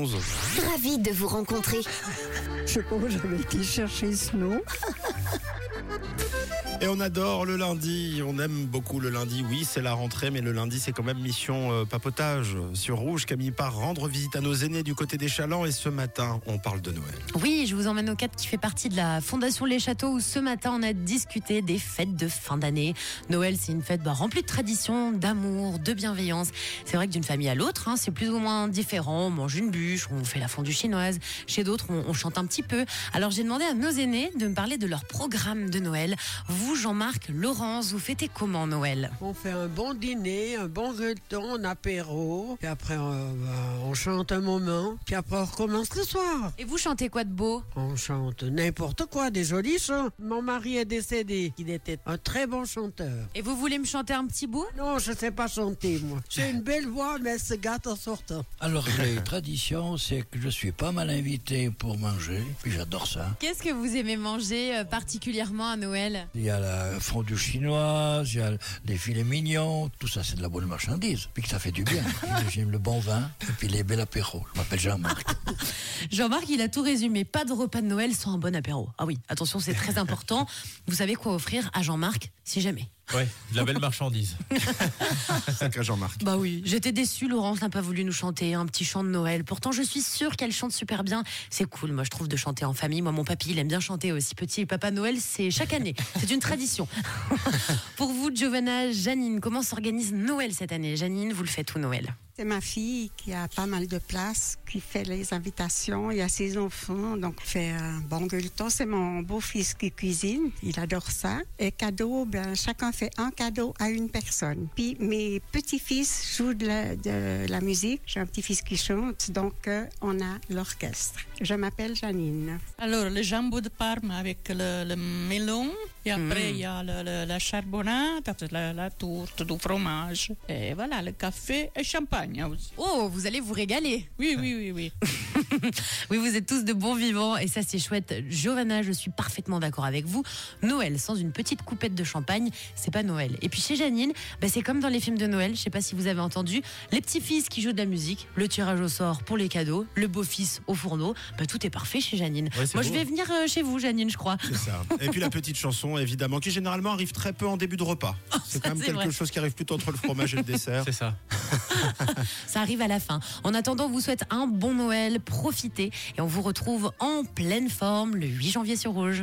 11. Ravi de vous rencontrer. Je sais pas où j'avais été chercher ce nom. Et on adore le lundi, on aime beaucoup le lundi. Oui, c'est la rentrée, mais le lundi, c'est quand même mission euh, papotage sur Rouge. Camille part rendre visite à nos aînés du côté des Chalands. Et ce matin, on parle de Noël. Oui, je vous emmène au cadre qui fait partie de la Fondation Les Châteaux où ce matin on a discuté des fêtes de fin d'année. Noël, c'est une fête bah, remplie de traditions, d'amour, de bienveillance. C'est vrai que d'une famille à l'autre, hein, c'est plus ou moins différent. On mange une bûche, on fait la fondue chinoise. Chez d'autres, on, on chante un petit peu. Alors j'ai demandé à nos aînés de me parler de leur programme de Noël. Vous, Jean-Marc, Laurence, vous fêtez comment Noël? On fait un bon dîner, un bon reton, un apéro. Puis après, euh, bah, on chante un moment. Puis après, on recommence le soir. Et vous chantez quoi de beau? On chante n'importe quoi, des jolis chants. Mon mari est décédé. Il était un très bon chanteur. Et vous voulez me chanter un petit bout? Non, je sais pas chanter, moi. J'ai une belle voix, mais elle se gâte en sortant. Alors, les traditions, c'est que je suis pas mal invité pour manger, puis j'adore ça. Qu'est-ce que vous aimez manger euh, particulièrement à Noël? Il y a la fondue chinoise, il y a les filets mignons, tout ça, c'est de la bonne marchandise, puis que ça fait du bien. J'aime le bon vin, et puis les belles apéros. Je m'appelle Jean-Marc. Jean-Marc, il a tout résumé. Pas de repas de Noël sans un bon apéro. Ah oui, attention, c'est très important. Vous savez quoi offrir à Jean-Marc si jamais? Ouais, de la belle marchandise. Sacré Jean-Marc. Bah oui, j'étais déçue, Laurence n'a pas voulu nous chanter un petit chant de Noël. Pourtant, je suis sûre qu'elle chante super bien. C'est cool, moi je trouve de chanter en famille. Moi, mon papy, il aime bien chanter aussi. Petit Papa Noël, c'est chaque année. C'est une tradition. Pour Giovanna, Janine, comment s'organise Noël cette année? Janine, vous le faites où Noël? C'est ma fille qui a pas mal de place, qui fait les invitations. Il y a ses enfants, donc on fait un bon gueuleton. C'est mon beau-fils qui cuisine, il adore ça. Et cadeau, ben, chacun fait un cadeau à une personne. Puis mes petits-fils jouent de la, de la musique. J'ai un petit-fils qui chante, donc euh, on a l'orchestre. Je m'appelle Janine. Alors, le jambon de Parme avec le, le melon. Et après, il y a le- le- la charbonnade, la, la tourte, du fromage. Et voilà, le café et champagne aussi. Oh, vous allez vous régaler. Oui, oui, oui, oui. Oui, vous êtes tous de bons vivants et ça c'est chouette. Giovanna, je suis parfaitement d'accord avec vous. Noël sans une petite coupette de champagne, c'est pas Noël. Et puis chez Janine, bah, c'est comme dans les films de Noël, je sais pas si vous avez entendu, les petits-fils qui jouent de la musique, le tirage au sort pour les cadeaux, le beau-fils au fourneau, bah, tout est parfait chez Janine. Ouais, Moi je vais venir euh, chez vous Janine, je crois. C'est ça. Et puis la petite chanson, évidemment, qui généralement arrive très peu en début de repas. C'est quand même quelque vrai. chose qui arrive plutôt entre le fromage et le dessert. C'est ça. Ça arrive à la fin. En attendant, on vous souhaite un bon Noël, profitez et on vous retrouve en pleine forme le 8 janvier sur Rouge.